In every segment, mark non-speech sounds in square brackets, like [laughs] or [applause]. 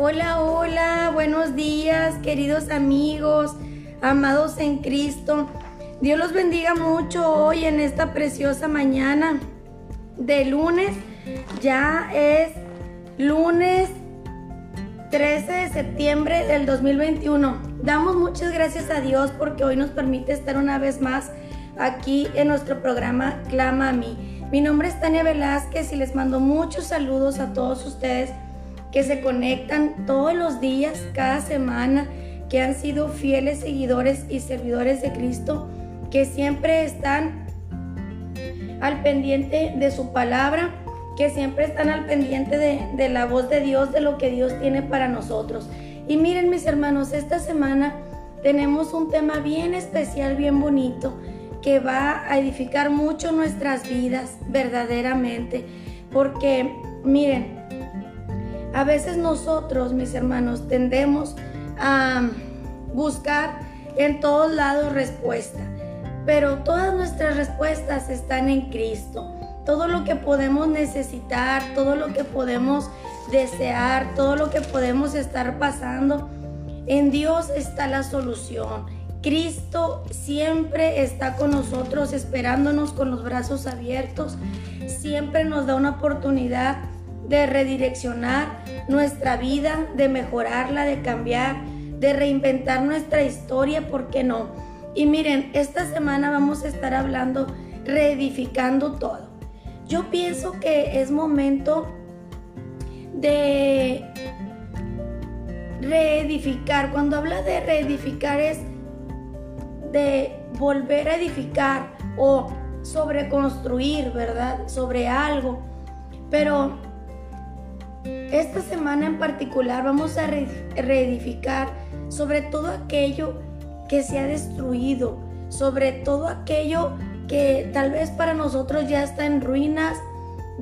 Hola, hola, buenos días, queridos amigos, amados en Cristo. Dios los bendiga mucho hoy en esta preciosa mañana de lunes. Ya es lunes 13 de septiembre del 2021. Damos muchas gracias a Dios porque hoy nos permite estar una vez más aquí en nuestro programa Clama a mí. Mi nombre es Tania Velázquez y les mando muchos saludos a todos ustedes que se conectan todos los días, cada semana, que han sido fieles seguidores y servidores de Cristo, que siempre están al pendiente de su palabra, que siempre están al pendiente de, la voz de Dios, de lo que Dios tiene para nosotros. Y miren mis hermanos, esta semana tenemos un tema bien especial, bien bonito, que va a edificar mucho nuestras vidas verdaderamente. Porque miren, a veces nosotros, mis hermanos, tendemos a buscar en todos lados respuesta, pero todas nuestras respuestas están en Cristo. Todo lo que podemos necesitar, todo lo que podemos desear, todo lo que podemos estar pasando, en Dios está la solución. Cristo siempre está con nosotros esperándonos con los brazos abiertos, siempre nos da una oportunidad de redireccionar nuestra vida, de mejorarla, de cambiar, de reinventar nuestra historia, ¿por qué no? Y miren, esta semana vamos a estar hablando, reedificando todo. Yo pienso que es momento de reedificar. Cuando habla de reedificar es de volver a edificar o sobreconstruir, ¿verdad? Sobre algo. Pero esta semana en particular vamos a reedificar sobre todo aquello que se ha destruido, sobre todo aquello que tal vez para nosotros ya está en ruinas,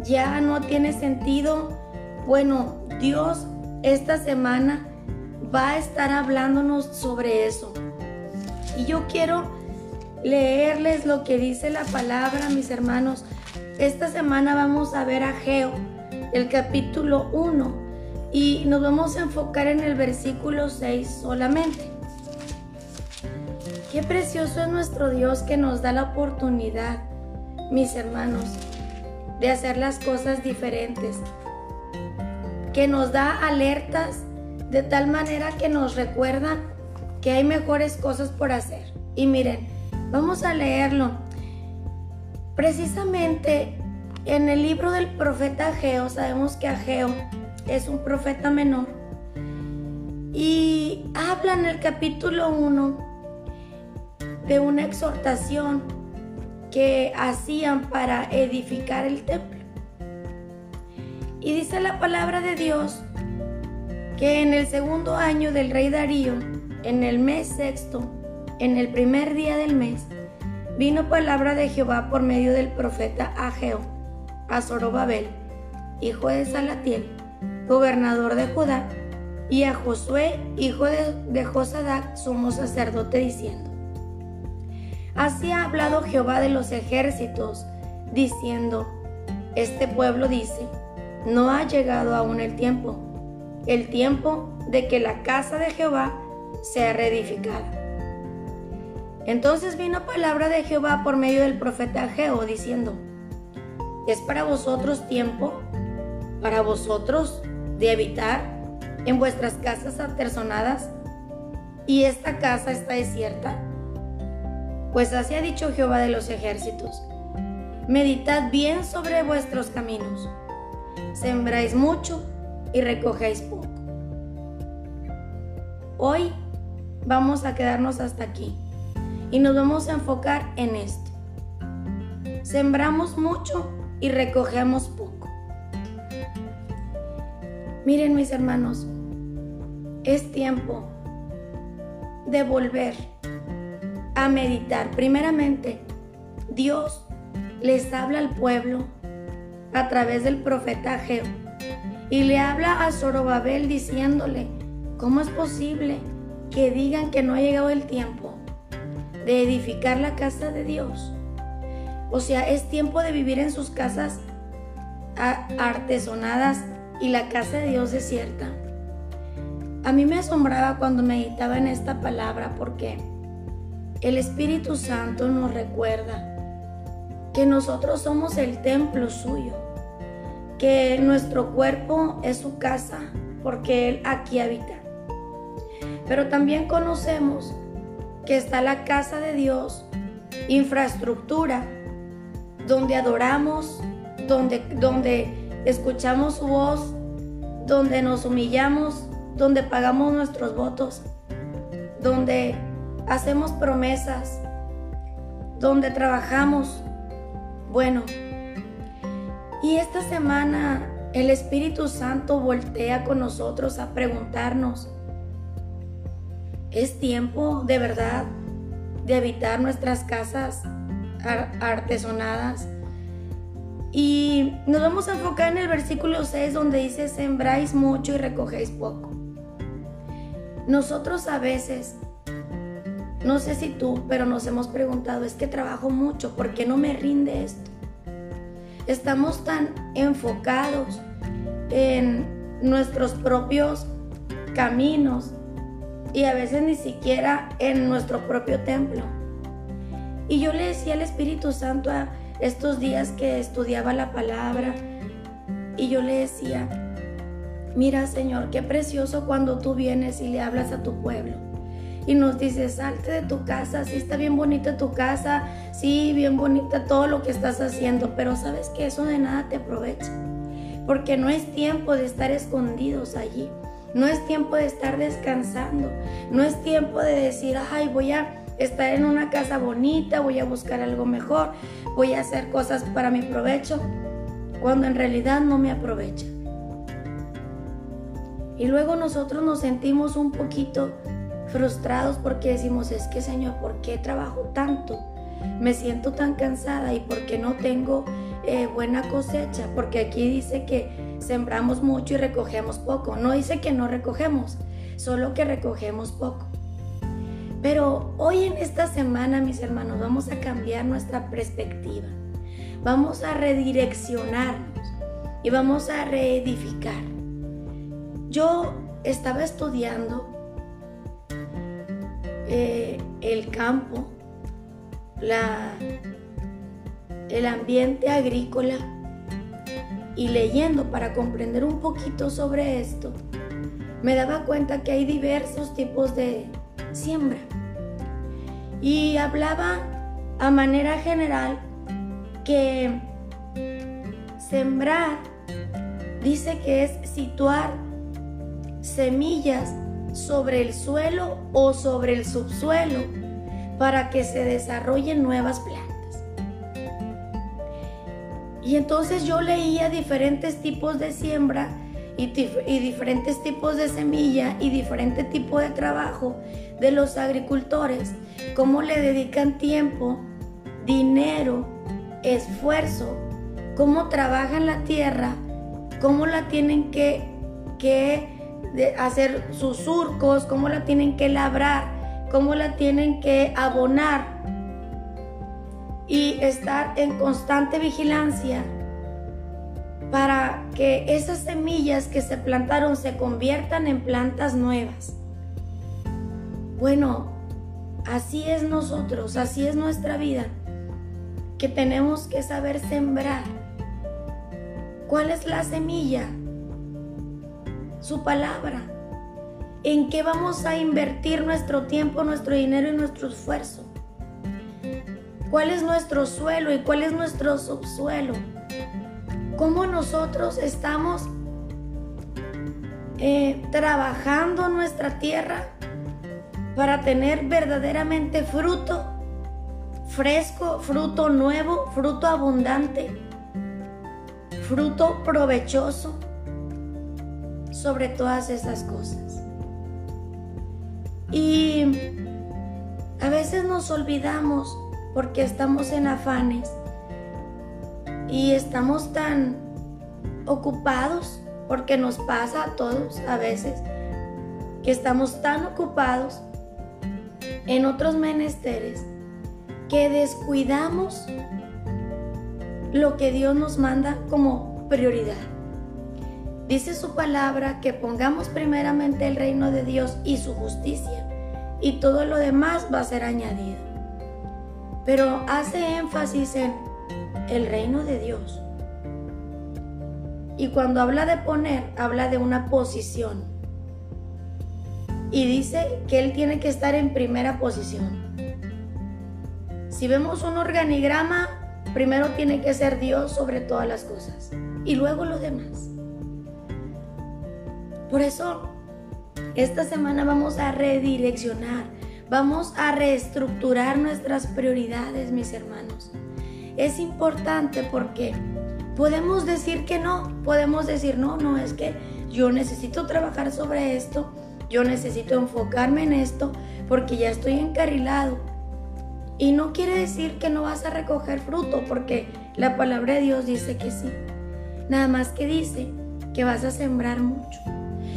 ya no tiene sentido. Bueno, Dios esta semana va a estar hablándonos sobre eso. Y yo quiero leerles lo que dice la palabra, mis hermanos. Esta semana vamos a ver a Geo el capítulo 1 y nos vamos a enfocar en el versículo 6 solamente. Qué precioso es nuestro Dios que nos da la oportunidad, mis hermanos, de hacer las cosas diferentes, que nos da alertas de tal manera que nos recuerda que hay mejores cosas por hacer. Y miren, vamos a leerlo. Precisamente en el libro del profeta Ageo sabemos que Ageo es un profeta menor y habla en el capítulo 1 de una exhortación que hacían para edificar el templo. Y dice la palabra de Dios que en el segundo año del rey Darío, en el mes sexto, en el primer día del mes, vino palabra de Jehová por medio del profeta Ageo a Zorobabel, hijo de Salatiel, gobernador de Judá, y a Josué, hijo de, Josadac, sumo sacerdote, diciendo, Así ha hablado Jehová de los ejércitos, diciendo, Este pueblo dice, no ha llegado aún el tiempo, el tiempo de que la casa de Jehová sea reedificada. Entonces vino palabra de Jehová por medio del profeta Ageo, diciendo, es para vosotros tiempo, para vosotros de habitar en vuestras casas apersonadas y esta casa está desierta. Pues así ha dicho Jehová de los ejércitos. Meditad bien sobre vuestros caminos. Sembráis mucho y recogéis poco. Hoy vamos a quedarnos hasta aquí y nos vamos a enfocar en esto. Sembramos mucho y recogemos poco. Miren mis hermanos, es tiempo de volver a meditar. Primeramente, Dios les habla al pueblo a través del profeta Ageo y le habla a Zorobabel diciéndole, ¿cómo es posible que digan que no ha llegado el tiempo de edificar la casa de Dios? O sea, es tiempo de vivir en sus casas artesonadas y la casa de Dios desierta. a mí me asombraba cuando meditaba en esta palabra porque el Espíritu Santo nos recuerda que nosotros somos el templo suyo, que nuestro cuerpo es su casa porque Él aquí habita. Pero también conocemos que está la casa de Dios, infraestructura, donde adoramos, donde, donde escuchamos su voz, donde nos humillamos, donde pagamos nuestros votos, donde hacemos promesas, donde trabajamos. Bueno, y esta semana el Espíritu Santo voltea con nosotros a preguntarnos, ¿es tiempo de verdad de habitar nuestras casas artesonadas? Y nos vamos a enfocar en el versículo 6 donde dice, sembráis mucho y recogéis poco. Nosotros a veces, no sé si tú, pero nos hemos preguntado, es que trabajo mucho, ¿por qué no me rinde esto? Estamos tan enfocados en nuestros propios caminos y a veces ni siquiera en nuestro propio templo. Y yo le decía al Espíritu Santo a estos días que estudiaba la palabra y yo le decía, Mira, Señor, qué precioso cuando tú vienes y le hablas a tu pueblo. Y nos dices, salte de tu casa, sí está bien bonita tu casa, sí, bien bonita todo lo que estás haciendo, pero sabes que eso de nada te aprovecha. Porque no es tiempo de estar escondidos allí. No es tiempo de estar descansando. No es tiempo de decir, ay, voy a estar en una casa bonita, voy a buscar algo mejor, voy a hacer cosas para mi provecho, cuando en realidad no me aprovecha. Y luego nosotros nos sentimos un poquito frustrados porque decimos, es que Señor, ¿por qué trabajo tanto? Me siento tan cansada y por qué no tengo eh, buena cosecha, porque aquí dice que sembramos mucho y recogemos poco. No dice que no recogemos, solo que recogemos poco. Pero hoy en esta semana, mis hermanos, vamos a cambiar nuestra perspectiva. Vamos a redireccionarnos y vamos a reedificar. Yo estaba estudiando eh, el campo, la, el ambiente agrícola y leyendo para comprender un poquito sobre esto, me daba cuenta que hay diversos tipos de siembra. Y hablaba a manera general que sembrar dice que es situar semillas sobre el suelo o sobre el subsuelo para que se desarrollen nuevas plantas. Y entonces yo leía diferentes tipos de siembra y, diferentes tipos de semilla y diferente tipo de trabajo de los agricultores, cómo le dedican tiempo, dinero, esfuerzo, cómo trabajan la tierra, cómo la tienen que, que hacer sus surcos, cómo la tienen que labrar, cómo la tienen que abonar y estar en constante vigilancia para que esas semillas que se plantaron se conviertan en plantas nuevas. Bueno, así es nosotros, así es nuestra vida, que tenemos que saber sembrar. ¿Cuál es la semilla? su palabra. ¿En qué vamos a invertir nuestro tiempo, nuestro dinero y nuestro esfuerzo? ¿Cuál es nuestro suelo y cuál es nuestro subsuelo? ¿Cómo nosotros estamos eh, trabajando nuestra tierra para tener verdaderamente fruto fresco, fruto nuevo, fruto abundante, fruto provechoso? sobre todas esas cosas. Y a veces nos olvidamos porque estamos en afanes y estamos tan ocupados, porque nos pasa a todos a veces, que estamos tan ocupados en otros menesteres que descuidamos lo que Dios nos manda como prioridad. Dice su palabra que pongamos primeramente el reino de Dios y su justicia y todo lo demás va a ser añadido. Pero hace énfasis en el reino de Dios. Y cuando habla de poner, habla de una posición. Y dice que Él tiene que estar en primera posición. Si vemos un organigrama, primero tiene que ser Dios sobre todas las cosas. Y luego los demás. Por eso, esta semana vamos a redireccionar, vamos a reestructurar nuestras prioridades, mis hermanos. Es importante porque podemos decir que no, podemos decir, no, no, es que yo necesito trabajar sobre esto, yo necesito enfocarme en esto porque ya estoy encarrilado. Y no quiere decir que no vas a recoger fruto porque la palabra de Dios dice que sí. Nada más que dice que vas a sembrar mucho.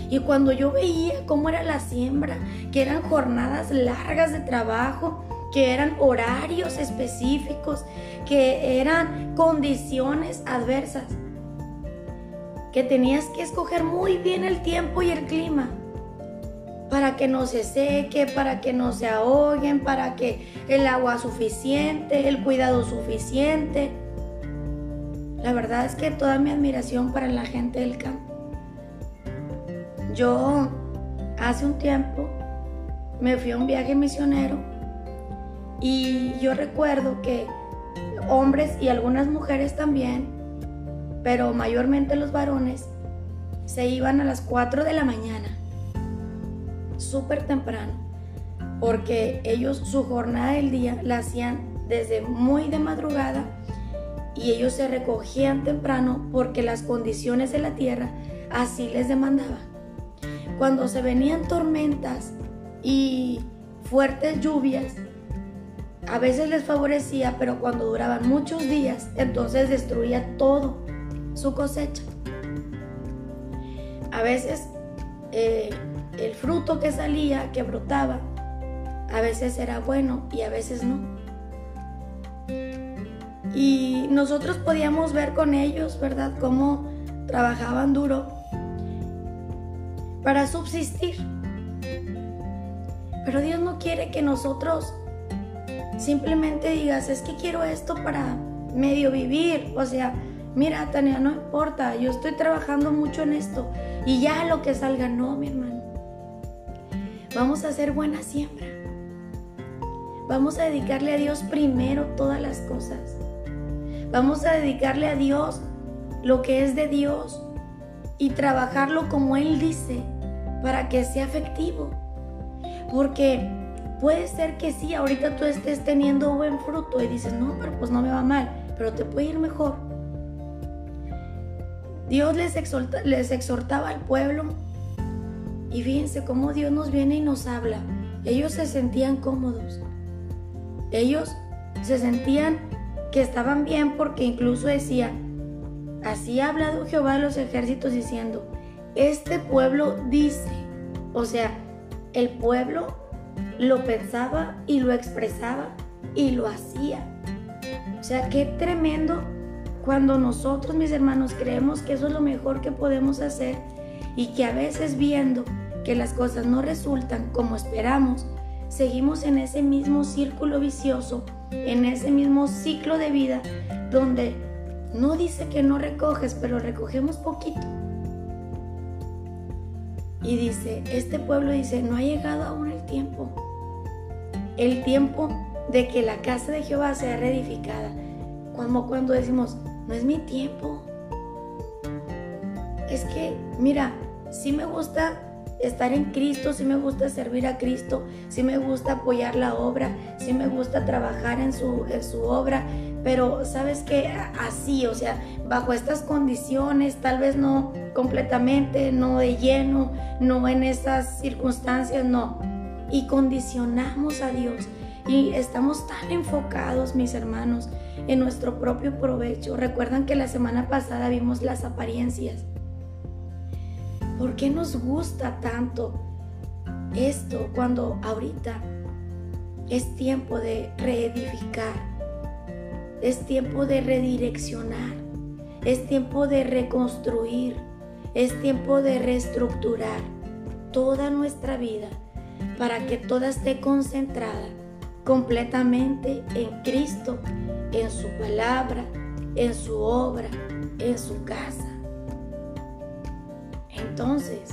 Y cuando yo veía cómo era la siembra, que eran jornadas largas de trabajo, que eran horarios específicos, que eran condiciones adversas, que tenías que escoger muy bien el tiempo y el clima para que no se seque, para que no se ahoguen, para que el agua suficiente, el cuidado suficiente. La verdad es que toda mi admiración para la gente del campo. Yo hace un tiempo me fui a un viaje misionero y yo recuerdo que hombres y algunas mujeres también, pero mayormente los varones, se iban a las 4 de la mañana, súper temprano, porque ellos su jornada del día la hacían desde muy de madrugada y ellos se recogían temprano porque las condiciones de la tierra así les demandaban. Cuando se venían tormentas y fuertes lluvias, a veces les favorecía, pero cuando duraban muchos días, entonces destruía todo su cosecha. A veces eh, el fruto que salía, que brotaba, a veces era bueno y a veces no. Y nosotros podíamos ver con ellos, ¿verdad?, cómo trabajaban duro para subsistir. Pero Dios no quiere que nosotros simplemente digas, es que quiero esto para medio vivir. O sea, mira, Tania, no importa, yo estoy trabajando mucho en esto y ya lo que salga, no, mi hermano. Vamos a hacer buena siembra. Vamos a dedicarle a Dios primero todas las cosas. Vamos a dedicarle a Dios lo que es de Dios y trabajarlo como Él dice para que sea efectivo. Porque puede ser que sí, ahorita tú estés teniendo buen fruto y dices, no, pero pues no me va mal, pero te puede ir mejor. Dios les, les exhortaba al pueblo y fíjense cómo Dios nos viene y nos habla. Ellos se sentían cómodos. Ellos se sentían que estaban bien porque incluso decía, así ha hablado Jehová de los ejércitos diciendo, este pueblo dice, o sea, el pueblo lo pensaba y lo expresaba y lo hacía. O sea, qué tremendo cuando nosotros, mis hermanos, creemos que eso es lo mejor que podemos hacer y que a veces viendo que las cosas no resultan como esperamos, seguimos en ese mismo círculo vicioso, en ese mismo ciclo de vida donde no dice que no recoges, pero recogemos poquito. Y dice, este pueblo dice, no ha llegado aún el tiempo. El tiempo de que la casa de Jehová sea reedificada. Como cuando decimos, no es mi tiempo. Es que, mira, sí me gusta estar en Cristo, sí me gusta servir a Cristo, sí me gusta apoyar la obra, sí me gusta trabajar en su, en su obra, pero sabes que así, o sea, bajo estas condiciones, tal vez no completamente, no de lleno, no en esas circunstancias, no. Y condicionamos a Dios y estamos tan enfocados, mis hermanos, en nuestro propio provecho. Recuerdan que la semana pasada vimos las apariencias. ¿Por qué nos gusta tanto esto cuando ahorita es tiempo de reedificar? Es tiempo de redireccionar. Es tiempo de reconstruir. Es tiempo de reestructurar toda nuestra vida para que toda esté concentrada completamente en Cristo, en su palabra, en su obra, en su casa. Entonces,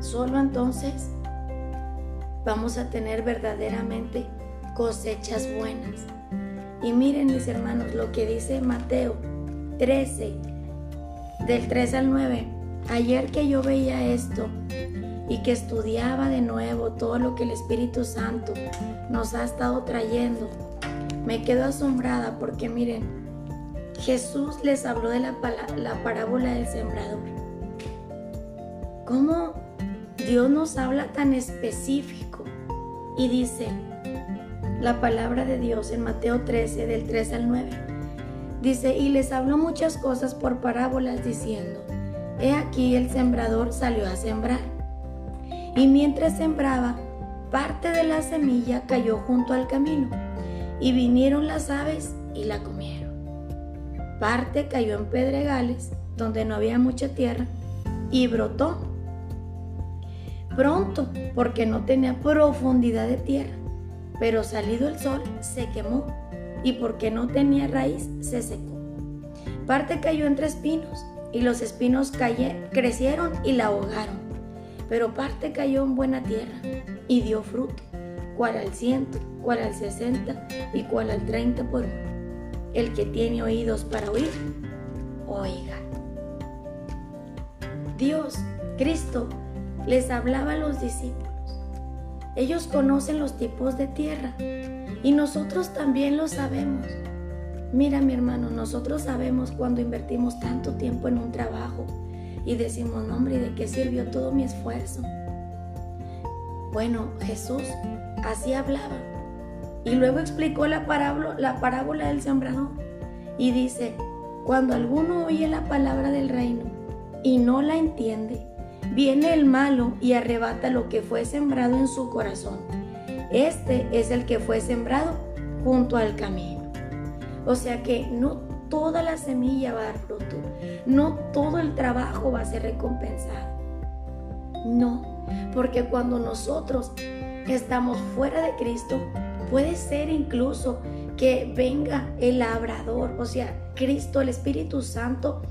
solo entonces vamos a tener verdaderamente cosechas buenas. Y miren mis hermanos lo que dice Mateo 13, del 3 al 9. Ayer que yo veía esto y que estudiaba de nuevo todo lo que el Espíritu Santo nos ha estado trayendo, me quedo asombrada porque miren, Jesús les habló de la, la parábola del sembrador. ¿Cómo Dios nos habla tan específico y dice la palabra de Dios en Mateo 13 del 3 al 9. Dice, y les habló muchas cosas por parábolas diciendo, he aquí el sembrador salió a sembrar. Y mientras sembraba, parte de la semilla cayó junto al camino, y vinieron las aves y la comieron. Parte cayó en pedregales, donde no había mucha tierra, y brotó pronto porque no tenía profundidad de tierra, pero salido el sol se quemó y porque no tenía raíz se secó. Parte cayó entre espinos y los espinos crecieron y la ahogaron, pero parte cayó en buena tierra y dio fruto, cual al ciento, cual al sesenta y cual al treinta por uno. El que tiene oídos para oír, oiga. Dios, Cristo, les hablaba a los discípulos. Ellos conocen los tipos de tierra y nosotros también lo sabemos. Mira mi hermano, nosotros sabemos cuando invertimos tanto tiempo en un trabajo y decimos, no hombre, ¿de qué sirvió todo mi esfuerzo? Bueno, Jesús así hablaba. Y luego explicó la parábola, la parábola del sembrador. Y dice, cuando alguno oye la palabra del reino y no la entiende, Viene el malo y arrebata lo que fue sembrado en su corazón. Este es el que fue sembrado junto al camino. O sea que no toda la semilla va a dar fruto. No todo el trabajo va a ser recompensado. No, porque cuando nosotros estamos fuera de Cristo, puede ser incluso que venga el labrador, o sea, Cristo, el Espíritu Santo,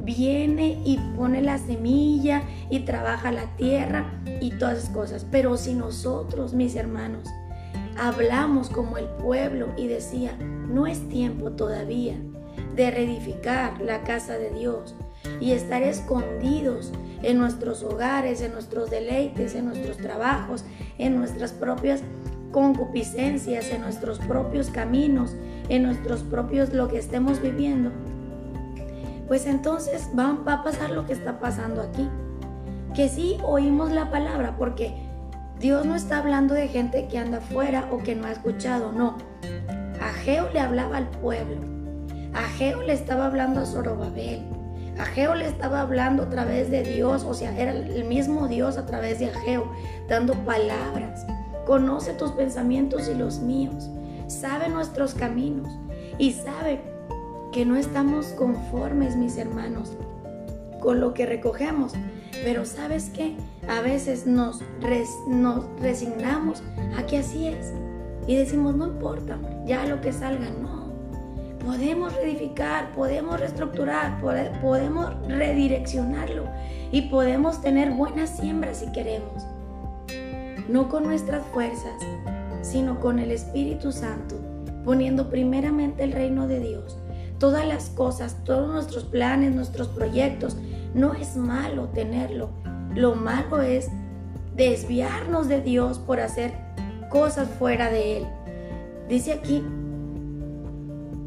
viene y pone la semilla y trabaja la tierra y todas esas cosas. Pero si nosotros, mis hermanos, hablamos como el pueblo y decía, no es tiempo todavía de reedificar la casa de Dios y estar escondidos en nuestros hogares, en nuestros deleites, en nuestros trabajos, en nuestras propias concupiscencias, en nuestros propios caminos, en nuestros propios lo que estemos viviendo pues entonces va, a pasar lo que está pasando aquí. Que sí oímos la palabra, porque Dios no está hablando de gente que anda afuera o que no ha escuchado, no. Ageo le hablaba al pueblo. Ageo le estaba hablando a Zorobabel. Ageo le estaba hablando a través de Dios, o sea, era el mismo Dios a través de Ageo, dando palabras. Conoce tus pensamientos y los míos. Sabe nuestros caminos y sabe que no estamos conformes, mis hermanos, con lo que recogemos. Pero sabes qué? A veces nos, nos resignamos a que así es. Y decimos, no importa, ya lo que salga, no. Podemos reedificar, podemos reestructurar, podemos redireccionarlo y podemos tener buenas siembras si queremos. No con nuestras fuerzas, sino con el Espíritu Santo, poniendo primeramente el reino de Dios todas las cosas, todos nuestros planes, nuestros proyectos. No es malo tenerlo. Lo malo es desviarnos de Dios por hacer cosas fuera de Él. Dice aquí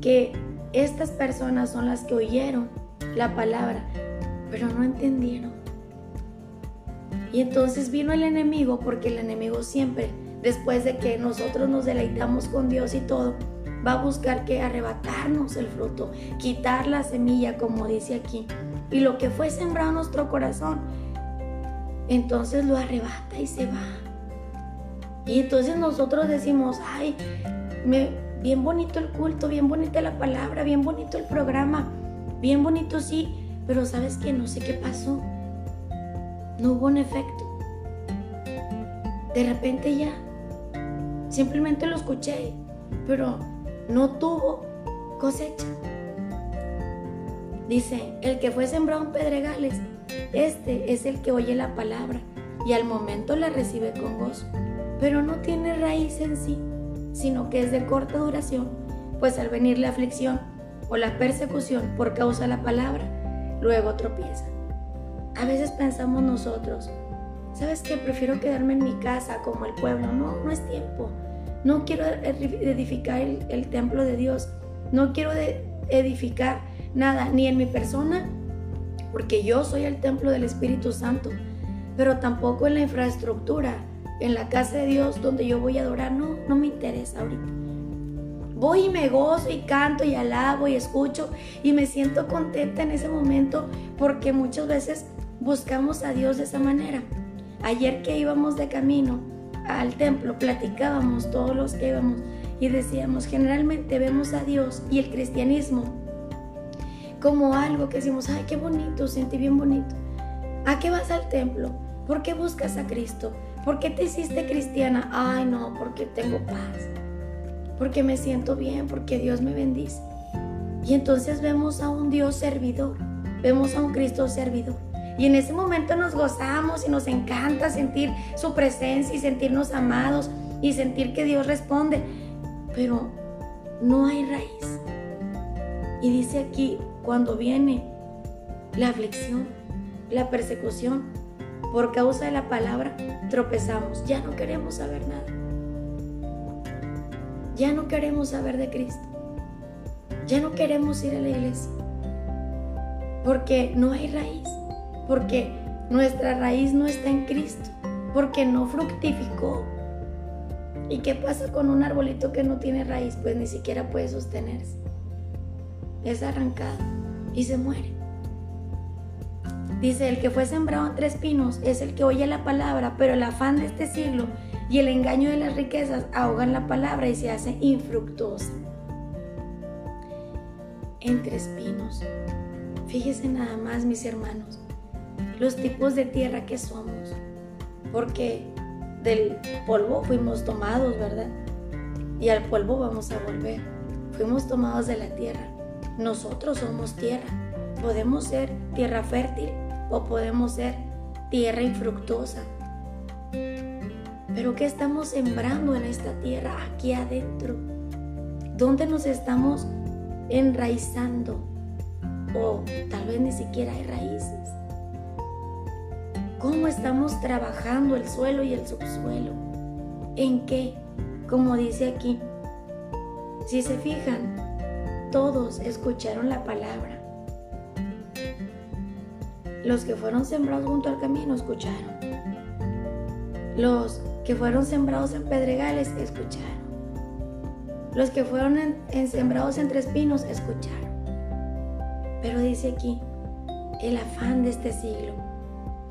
que estas personas son las que oyeron la palabra, pero no entendieron. Y entonces vino el enemigo, porque el enemigo siempre, después de que nosotros nos deleitamos con Dios y todo, va a buscar que arrebatarnos el fruto, quitar la semilla, como dice aquí. Y lo que fue sembrado en nuestro corazón, entonces lo arrebata y se va. Y entonces nosotros decimos, ay, me, bien bonito el culto, bien bonita la palabra, bien bonito el programa, bien bonito sí, pero sabes que no sé qué pasó. no hubo un efecto. De repente ya, simplemente lo escuché, pero no tuvo cosecha. Dice, el que fue sembrado en pedregales, este es el que oye la palabra y al momento la recibe con gozo, pero no tiene raíz en sí, sino que es de corta duración, pues al venir la aflicción o la persecución por causa de la palabra, luego tropieza. A veces pensamos nosotros, ¿sabes qué? Prefiero quedarme en mi casa como el pueblo. No, no es tiempo. No quiero edificar el, templo de Dios. No quiero edificar nada, ni en mi persona, porque yo soy el templo del Espíritu Santo, pero tampoco en la infraestructura, en la casa de Dios donde yo voy a adorar. No, no me interesa ahorita. Voy y me gozo y canto y alabo y escucho y me siento contenta en ese momento porque muchas veces buscamos a Dios de esa manera. Ayer que íbamos de camino al templo, platicábamos todos los que íbamos y decíamos, generalmente vemos a Dios y el cristianismo como algo que decimos, ay, qué bonito, sentí bien bonito. ¿A qué vas al templo? ¿Por qué buscas a Cristo? ¿Por qué te hiciste cristiana? Ay, no, porque tengo paz. Porque me siento bien, porque Dios me bendice. Y entonces vemos a un Dios servidor, vemos a un Cristo servidor. Y en ese momento nos gozamos y nos encanta sentir su presencia y sentirnos amados y sentir que Dios responde. Pero no hay raíz. Y dice aquí, cuando viene la aflicción, la persecución, por causa de la palabra, tropezamos. Ya no queremos saber nada. Ya no queremos saber de Cristo. Ya no queremos ir a la iglesia. Porque no hay raíz porque nuestra raíz no está en Cristo, porque no fructificó. ¿Y qué pasa con un arbolito que no tiene raíz? Pues ni siquiera puede sostenerse. Es arrancado y se muere. Dice, el que fue sembrado entre espinos es el que oye la palabra, pero el afán de este siglo y el engaño de las riquezas ahogan la palabra y se hace infructuosa. Entre espinos. Fíjese nada más, mis hermanos los tipos de tierra que somos, porque del polvo fuimos tomados, ¿verdad? Y al polvo vamos a volver. Fuimos tomados de la tierra. Nosotros somos tierra. Podemos ser tierra fértil o podemos ser tierra infructuosa. Pero ¿qué estamos sembrando en esta tierra aquí adentro? ¿Dónde nos estamos enraizando? O tal vez ni siquiera hay raíces cómo estamos trabajando el suelo y el subsuelo. ¿En qué? Como dice aquí. Si se fijan, todos escucharon la palabra. Los que fueron sembrados junto al camino escucharon. Los que fueron sembrados en pedregales escucharon. Los que fueron sembrados entre espinos escucharon. Pero dice aquí, el afán de este siglo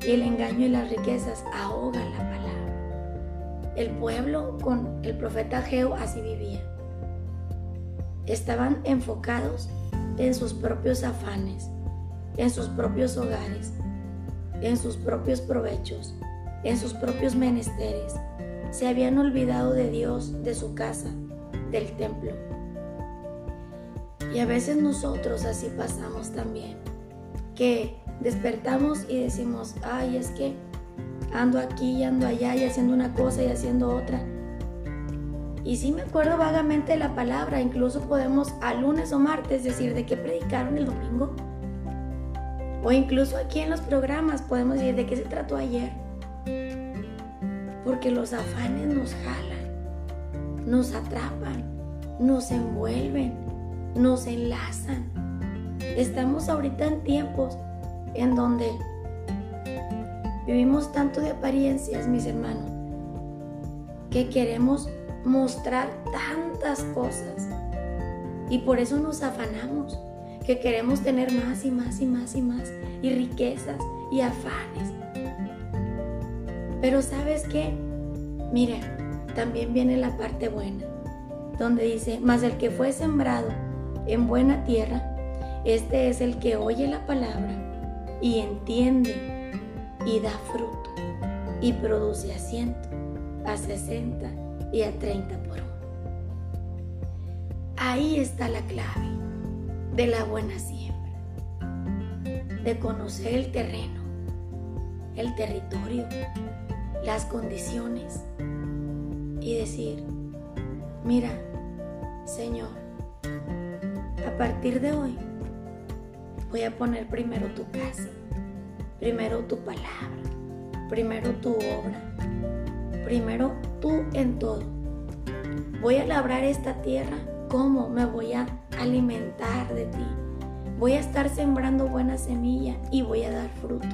y el engaño y las riquezas ahogan la palabra. El pueblo con el profeta Geo así vivía. Estaban enfocados en sus propios afanes, en sus propios hogares, en sus propios provechos, en sus propios menesteres. Se habían olvidado de Dios, de su casa, del templo. Y a veces nosotros así pasamos también, que despertamos y decimos, ay, es que ando aquí y ando allá y haciendo una cosa y haciendo otra. Y sí me acuerdo vagamente de la palabra, incluso podemos a lunes o martes decir de qué predicaron el domingo. O incluso aquí en los programas podemos decir de qué se trató ayer. Porque los afanes nos jalan, nos atrapan, nos envuelven, nos enlazan. Estamos ahorita en tiempos en donde vivimos tanto de apariencias, mis hermanos, que queremos mostrar tantas cosas y por eso nos afanamos, que queremos tener más y más y más y más y riquezas y afanes. Pero sabes qué? Mira, también viene la parte buena, donde dice, mas el que fue sembrado en buena tierra, este es el que oye la palabra y entiende y da fruto y produce a ciento, a sesenta y a treinta por uno. Ahí está la clave de la buena siembra, de conocer el terreno, el territorio, las condiciones y decir, mira, Señor, a partir de hoy voy a poner primero tu casa, primero tu palabra, primero tu obra, primero tú en todo. Voy a labrar esta tierra, ¿cómo me voy a alimentar de ti? Voy a estar sembrando buena semilla y voy a dar fruto.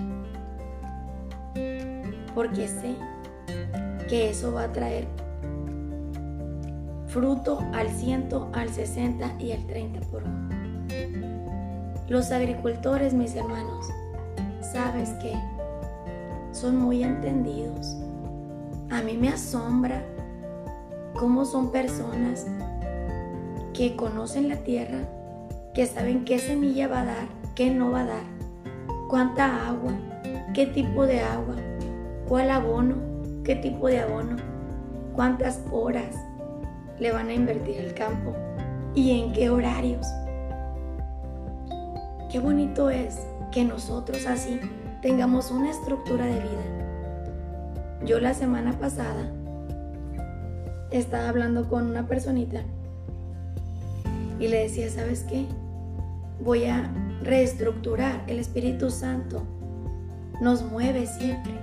Porque sé que eso va a traer fruto al ciento, al 60 y al 30 por uno. Los agricultores, mis hermanos, sabes que son muy entendidos. A mí me asombra cómo son personas que conocen la tierra, que saben qué semilla va a dar, qué no va a dar, cuánta agua, qué tipo de agua, cuál abono, qué tipo de abono, cuántas horas, le van a invertir el campo y en qué horarios. Qué bonito es que nosotros así tengamos una estructura de vida. Yo la semana pasada estaba hablando con una personita y le decía, ¿sabes qué? Voy a reestructurar. El Espíritu Santo nos mueve siempre,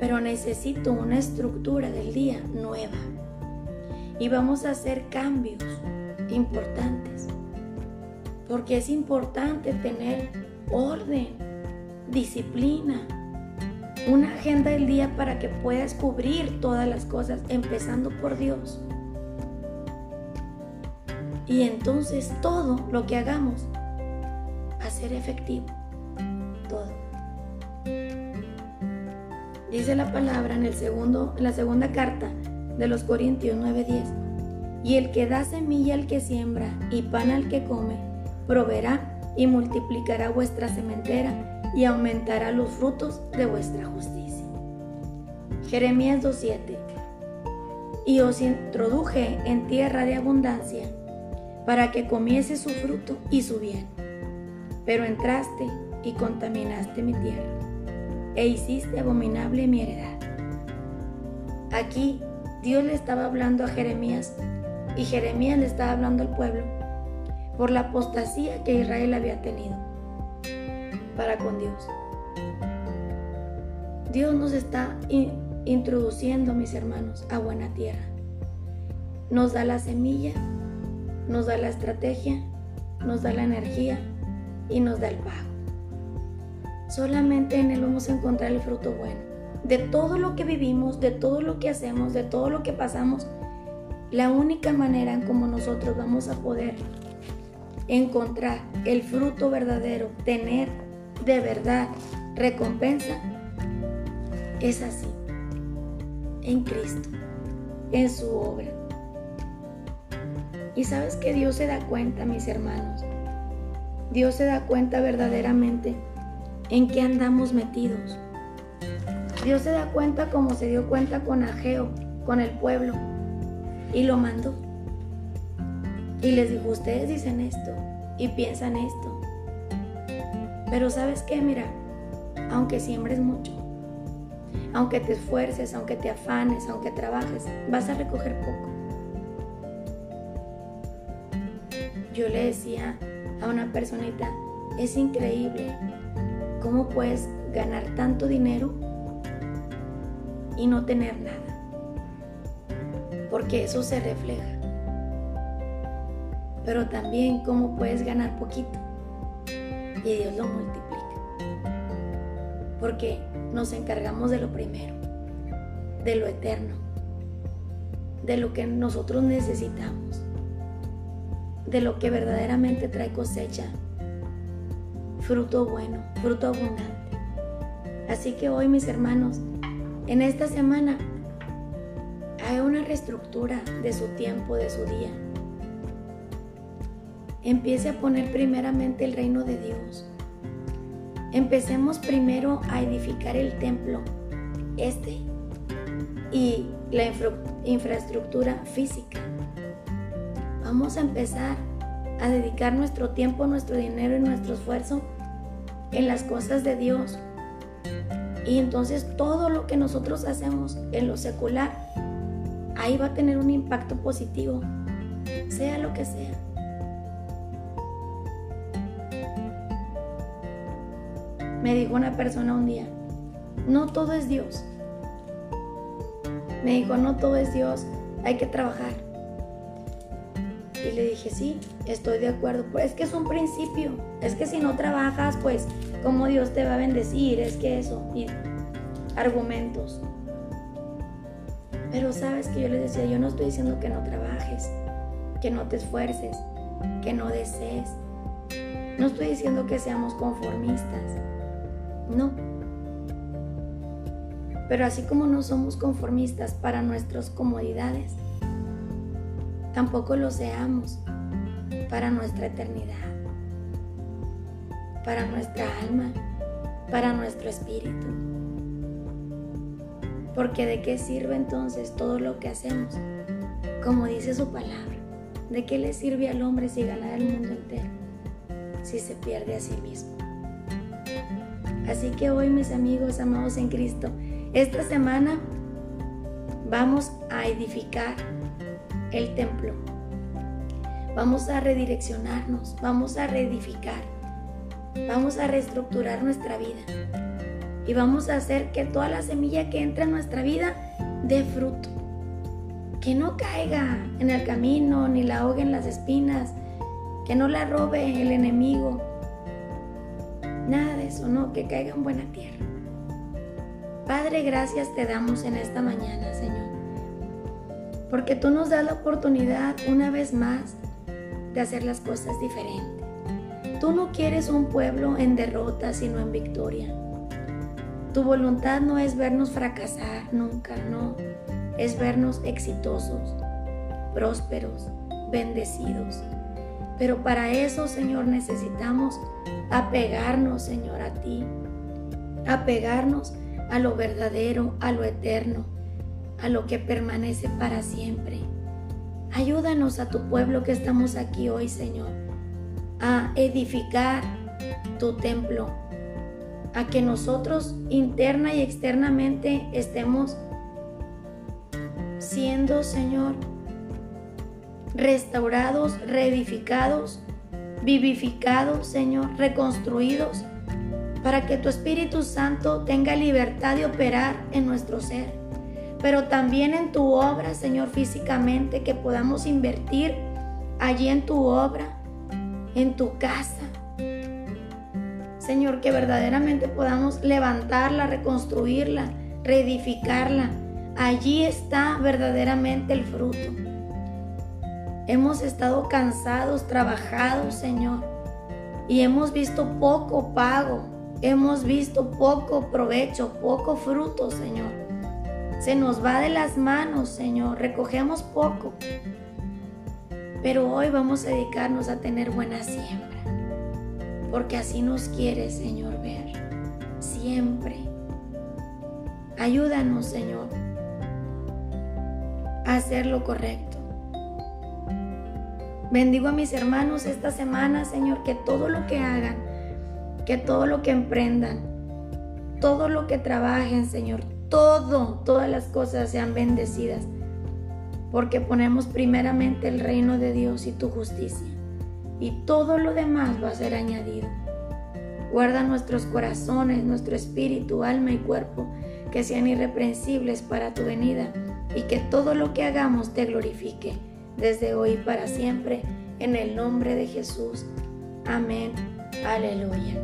pero necesito una estructura del día nueva y vamos a hacer cambios importantes. Porque es importante tener orden, disciplina, una agenda del día para que puedas cubrir todas las cosas, empezando por Dios. Y entonces todo lo que hagamos va a ser efectivo. Todo. Dice la palabra en, el segundo, en la segunda carta de los Corintios 9:10. Y el que da semilla al que siembra y pan al que come, proveerá y multiplicará vuestra sementera y aumentará los frutos de vuestra justicia. Jeremías 2:7. Y os introduje en tierra de abundancia para que comiese su fruto y su bien. Pero entraste y contaminaste mi tierra e hiciste abominable mi heredad. Aquí Dios le estaba hablando a Jeremías y Jeremías le estaba hablando al pueblo por la apostasía que Israel había tenido para con Dios. Dios nos está introduciendo, mis hermanos, a buena tierra. Nos da la semilla, nos da la estrategia, nos da la energía y nos da el pago. Solamente en Él vamos a encontrar el fruto bueno de todo lo que vivimos, de todo lo que hacemos, de todo lo que pasamos, la única manera en como nosotros vamos a poder encontrar el fruto verdadero, tener de verdad recompensa, es así, en Cristo, en su obra. Y sabes que Dios se da cuenta, mis hermanos, Dios se da cuenta verdaderamente en qué andamos metidos. Dios se da cuenta como se dio cuenta con Ageo, con el pueblo, y lo mandó. Y les dijo, ustedes dicen esto y piensan esto. Pero sabes qué, mira, aunque siembres mucho, aunque te esfuerces, aunque te afanes, aunque trabajes, vas a recoger poco. Yo le decía a una personita, es increíble cómo puedes ganar tanto dinero y no tener nada. Porque eso se refleja. Pero también cómo puedes ganar poquito y Dios lo multiplica. Porque nos encargamos de lo primero, de lo eterno, de lo que nosotros necesitamos, de lo que verdaderamente trae cosecha, fruto bueno, fruto abundante. Así que hoy mis hermanos, en esta semana hay una reestructura de su tiempo, de su día. Empiece a poner primeramente el reino de Dios. empecemos primero a edificar el templo, este, y la infraestructura física. Vamos a empezar a dedicar nuestro tiempo, nuestro dinero y nuestro esfuerzo en las cosas de Dios. Y entonces todo lo que nosotros hacemos en lo secular, ahí va a tener un impacto positivo, sea lo que sea. Me dijo una persona un día, no todo es Dios. Me dijo, no todo es Dios, hay que trabajar. Y le dije, sí, estoy de acuerdo. Pues es que es un principio. Es que si no trabajas, pues, ¿cómo Dios te va a bendecir? Es que eso. Y argumentos. Pero sabes que yo le decía, yo no estoy diciendo que no trabajes, que no te esfuerces, que no desees. No estoy diciendo que seamos conformistas. No. Pero así como no somos conformistas para nuestras comodidades, tampoco lo seamos para nuestra eternidad, para nuestra alma, para nuestro espíritu. Porque de qué sirve entonces todo lo que hacemos, como dice su palabra, de qué le sirve al hombre si gana el mundo entero, si se pierde a sí mismo. Así que hoy mis amigos amados en Cristo, esta semana vamos a edificar el templo. Vamos a redireccionarnos, vamos a reedificar, vamos a reestructurar nuestra vida y vamos a hacer que toda la semilla que entra en nuestra vida dé fruto. Que no caiga en el camino ni la ahogue en las espinas, que no la robe el enemigo. Nada de eso, no, que caiga en buena tierra. Padre, gracias te damos en esta mañana, Señor porque tú nos das la oportunidad una vez más de hacer las cosas diferentes. Tú no quieres un pueblo en derrota, sino en victoria. Tu voluntad no es vernos fracasar nunca, no. Es vernos exitosos, prósperos, bendecidos. Pero para eso, Señor, necesitamos apegarnos, Señor, a ti. Apegarnos a lo verdadero, a lo eterno, a lo que permanece para siempre. Ayúdanos a tu pueblo que estamos aquí hoy, Señor, a edificar tu templo, a que nosotros interna y externamente estemos siendo, Señor, restaurados, reedificados, vivificados, Señor, reconstruidos, para que tu Espíritu Santo tenga libertad de operar en nuestro ser pero también en tu obra, Señor, físicamente, que podamos invertir allí en tu obra, en tu casa. Señor, que verdaderamente podamos levantarla, reconstruirla, reedificarla. Allí está verdaderamente el fruto. Hemos estado cansados, trabajados, Señor, y hemos visto poco pago, hemos visto poco provecho, poco fruto, Señor. Se nos va de las manos, Señor. Recogemos poco. Pero hoy vamos a dedicarnos a tener buena siembra. Porque así nos quiere, Señor, ver. Siempre. Ayúdanos, Señor, a hacer lo correcto. Bendigo a mis hermanos esta semana, Señor, que todo lo que hagan, que todo lo que emprendan, todo lo que trabajen, Señor, todo, todas las cosas sean bendecidas, porque ponemos primeramente el reino de Dios y tu justicia, y todo lo demás va a ser añadido. Guarda nuestros corazones, nuestro espíritu, alma y cuerpo, que sean irreprensibles para tu venida, y que todo lo que hagamos te glorifique, desde hoy para siempre, en el nombre de Jesús. Amén. Aleluya.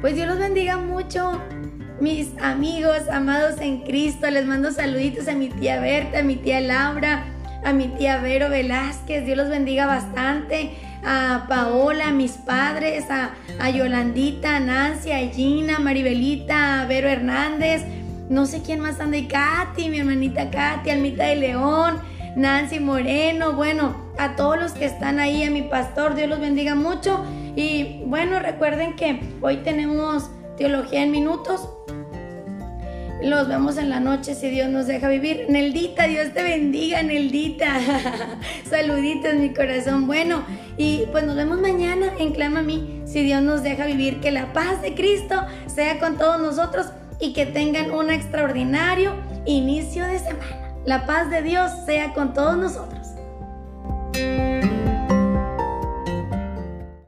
Pues Dios los bendiga mucho mis amigos amados en Cristo. Les mando saluditos a mi tía Berta, a mi tía Laura, a mi tía Vero Velázquez. Dios los bendiga bastante. A Paola, a mis padres, a, a Yolandita, a Nancy, a Gina, a Maribelita, a Vero Hernández. No sé quién más anda. Y Katy, mi hermanita Katy, Almita de León. Nancy Moreno, bueno, a todos los que están ahí, a mi pastor, Dios los bendiga mucho. Y bueno, recuerden que hoy tenemos teología en minutos. Los vemos en la noche si Dios nos deja vivir. Neldita, Dios te bendiga, Neldita. [laughs] Saluditos, mi corazón. Bueno, y pues nos vemos mañana en Clama a mí si Dios nos deja vivir. Que la paz de Cristo sea con todos nosotros y que tengan un extraordinario inicio de semana. La paz de Dios sea con todos nosotros.